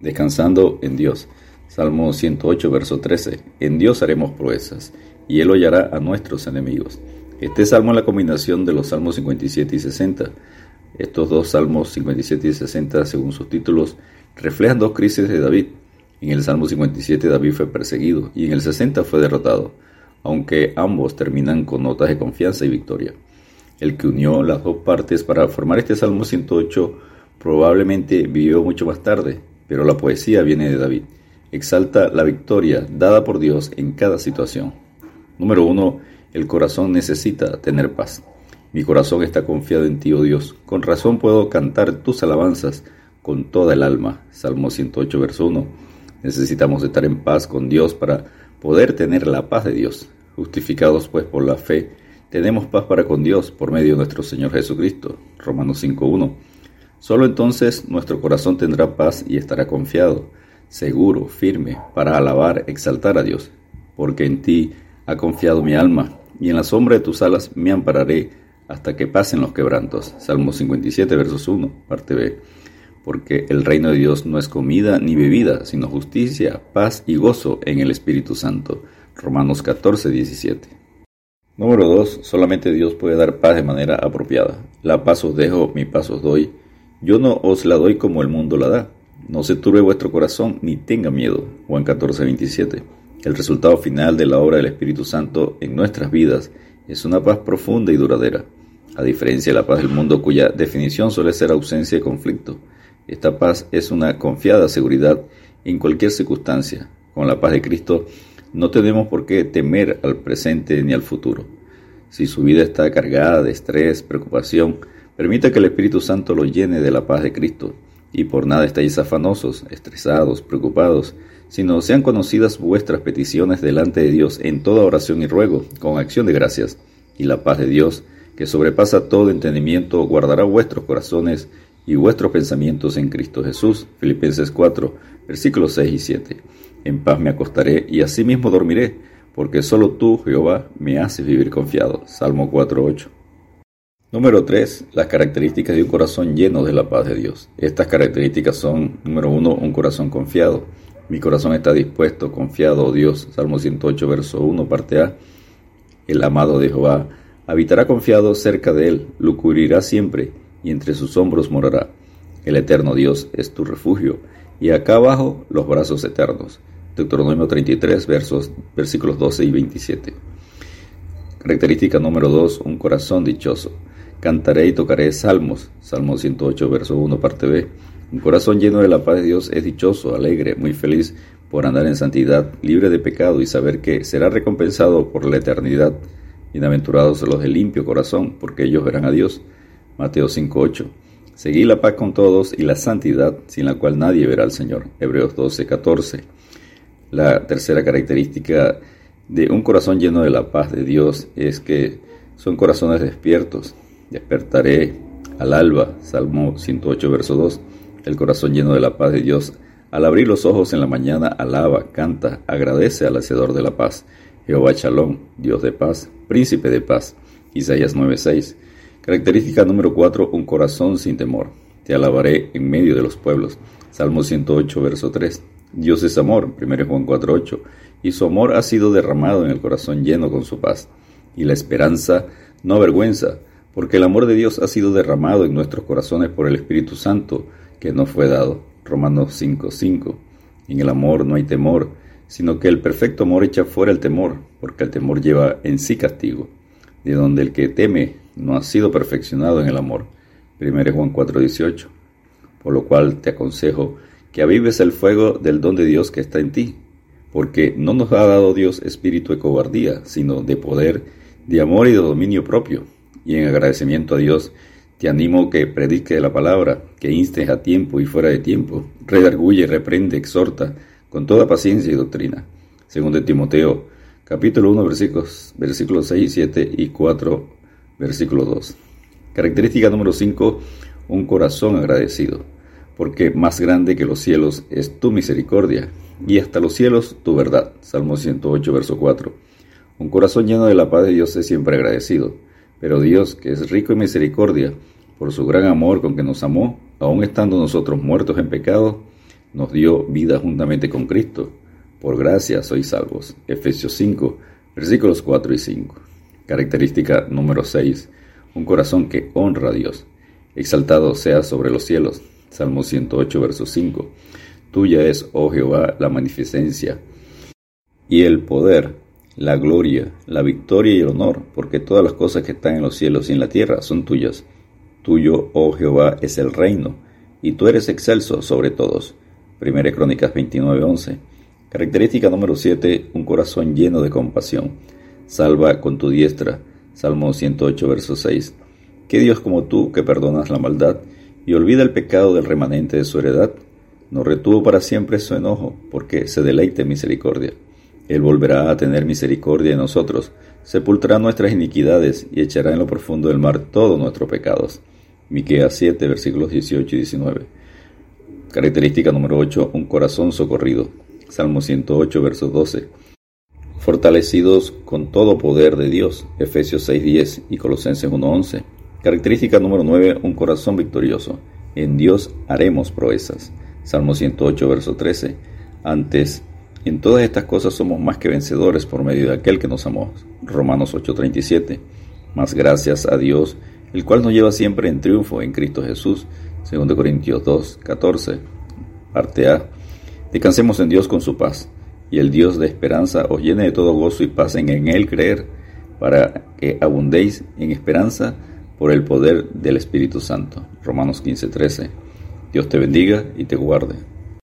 Descansando en Dios. Salmo 108, verso 13. En Dios haremos proezas, y Él hollará a nuestros enemigos. Este salmo es la combinación de los salmos 57 y 60. Estos dos salmos 57 y 60, según sus títulos, reflejan dos crisis de David. En el Salmo 57 David fue perseguido y en el 60 fue derrotado, aunque ambos terminan con notas de confianza y victoria. El que unió las dos partes para formar este Salmo 108 probablemente vivió mucho más tarde, pero la poesía viene de David. Exalta la victoria dada por Dios en cada situación. Número 1. El corazón necesita tener paz. Mi corazón está confiado en ti, oh Dios. Con razón puedo cantar tus alabanzas con toda el alma. Salmo 108, verso 1. Necesitamos estar en paz con Dios para poder tener la paz de Dios. Justificados pues por la fe, tenemos paz para con Dios por medio de nuestro Señor Jesucristo. Romanos 5.1. Solo entonces nuestro corazón tendrá paz y estará confiado, seguro, firme, para alabar, exaltar a Dios, porque en ti ha confiado mi alma, y en la sombra de tus alas me ampararé hasta que pasen los quebrantos. Salmo 57, versos 1, parte B. Porque el reino de Dios no es comida ni bebida, sino justicia, paz y gozo en el Espíritu Santo. Romanos 14, 17. Número 2. Solamente Dios puede dar paz de manera apropiada. La paz os dejo, mi paz os doy. Yo no os la doy como el mundo la da. No se turbe vuestro corazón ni tenga miedo. Juan 14, 27. El resultado final de la obra del Espíritu Santo en nuestras vidas es una paz profunda y duradera, a diferencia de la paz del mundo cuya definición suele ser ausencia de conflicto. Esta paz es una confiada seguridad en cualquier circunstancia. Con la paz de Cristo no tenemos por qué temer al presente ni al futuro. Si su vida está cargada de estrés, preocupación, Permita que el Espíritu Santo lo llene de la paz de Cristo, y por nada estéis afanosos, estresados, preocupados, sino sean conocidas vuestras peticiones delante de Dios en toda oración y ruego, con acción de gracias, y la paz de Dios, que sobrepasa todo entendimiento, guardará vuestros corazones y vuestros pensamientos en Cristo Jesús. Filipenses 4, versículos 6 y 7. En paz me acostaré y asimismo dormiré, porque solo tú, Jehová, me haces vivir confiado. Salmo 4, 8. Número 3. Las características de un corazón lleno de la paz de Dios. Estas características son, número 1, un corazón confiado. Mi corazón está dispuesto, confiado, oh Dios. Salmo 108, verso 1, parte A. El amado de Jehová habitará confiado cerca de él, lucubrirá siempre, y entre sus hombros morará. El eterno Dios es tu refugio, y acá abajo los brazos eternos. Deuteronomio 33, versos, versículos 12 y 27. Característica número 2, un corazón dichoso. Cantaré y tocaré salmos. Salmo 108, verso 1, parte B. Un corazón lleno de la paz de Dios es dichoso, alegre, muy feliz por andar en santidad, libre de pecado y saber que será recompensado por la eternidad. Bienaventurados los de limpio corazón, porque ellos verán a Dios. Mateo 5:8. Seguí la paz con todos y la santidad, sin la cual nadie verá al Señor. Hebreos 12:14. La tercera característica de un corazón lleno de la paz de Dios es que son corazones despiertos, Despertaré al alba, Salmo 108, verso 2. El corazón lleno de la paz de Dios, al abrir los ojos en la mañana, alaba, canta, agradece al Hacedor de la paz. Jehová Shalom, Dios de paz, príncipe de paz. Isaías 9:6. Característica número 4, un corazón sin temor. Te alabaré en medio de los pueblos. Salmo 108, verso 3. Dios es amor, 1 Juan 4:8. Y su amor ha sido derramado en el corazón lleno con su paz. Y la esperanza no avergüenza, porque el amor de Dios ha sido derramado en nuestros corazones por el Espíritu Santo que nos fue dado. Romanos 5:5. En el amor no hay temor, sino que el perfecto amor echa fuera el temor, porque el temor lleva en sí castigo, de donde el que teme no ha sido perfeccionado en el amor. 1 Juan 4:18. Por lo cual te aconsejo que avives el fuego del don de Dios que está en ti, porque no nos ha dado Dios espíritu de cobardía, sino de poder, de amor y de dominio propio y en agradecimiento a Dios te animo que predique la palabra, que instes a tiempo y fuera de tiempo, redarguye, reprende, exhorta, con toda paciencia y doctrina. Según de Timoteo, capítulo 1, versículos, versículos 6, 7 y 4, versículo 2. Característica número 5, un corazón agradecido, porque más grande que los cielos es tu misericordia, y hasta los cielos tu verdad. Salmo 108, verso 4. Un corazón lleno de la paz de Dios es siempre agradecido pero Dios, que es rico en misericordia, por su gran amor con que nos amó, aun estando nosotros muertos en pecado, nos dio vida juntamente con Cristo. Por gracia sois salvos. Efesios 5, versículos 4 y 5. Característica número 6. Un corazón que honra a Dios. Exaltado sea sobre los cielos. Salmo 108, verso 5. Tuya es, oh Jehová, la magnificencia y el poder, la gloria, la victoria y el honor, porque todas las cosas que están en los cielos y en la tierra son tuyas. Tuyo, oh Jehová, es el reino, y tú eres excelso sobre todos. Primera Crónicas 29:11. Característica número 7, un corazón lleno de compasión. Salva con tu diestra. Salmo 108, verso 6. ¿Qué Dios como tú que perdonas la maldad y olvida el pecado del remanente de su heredad? No retuvo para siempre su enojo, porque se deleite en misericordia. Él volverá a tener misericordia de nosotros, sepultará nuestras iniquidades y echará en lo profundo del mar todos nuestros pecados. Miqueas 7, versículos 18 y 19. Característica número 8, un corazón socorrido. Salmo 108, verso 12. Fortalecidos con todo poder de Dios. Efesios 6.10 y Colosenses 1.11. Característica número 9, un corazón victorioso. En Dios haremos proezas. Salmo 108, verso 13. Antes en todas estas cosas somos más que vencedores por medio de aquel que nos amó. Romanos 8:37. Más gracias a Dios, el cual nos lleva siempre en triunfo en Cristo Jesús. 2 Corintios 2:14. Parte A. Descansemos en Dios con su paz, y el Dios de esperanza os llene de todo gozo y paz en, en Él creer, para que abundéis en esperanza por el poder del Espíritu Santo. Romanos 15:13. Dios te bendiga y te guarde.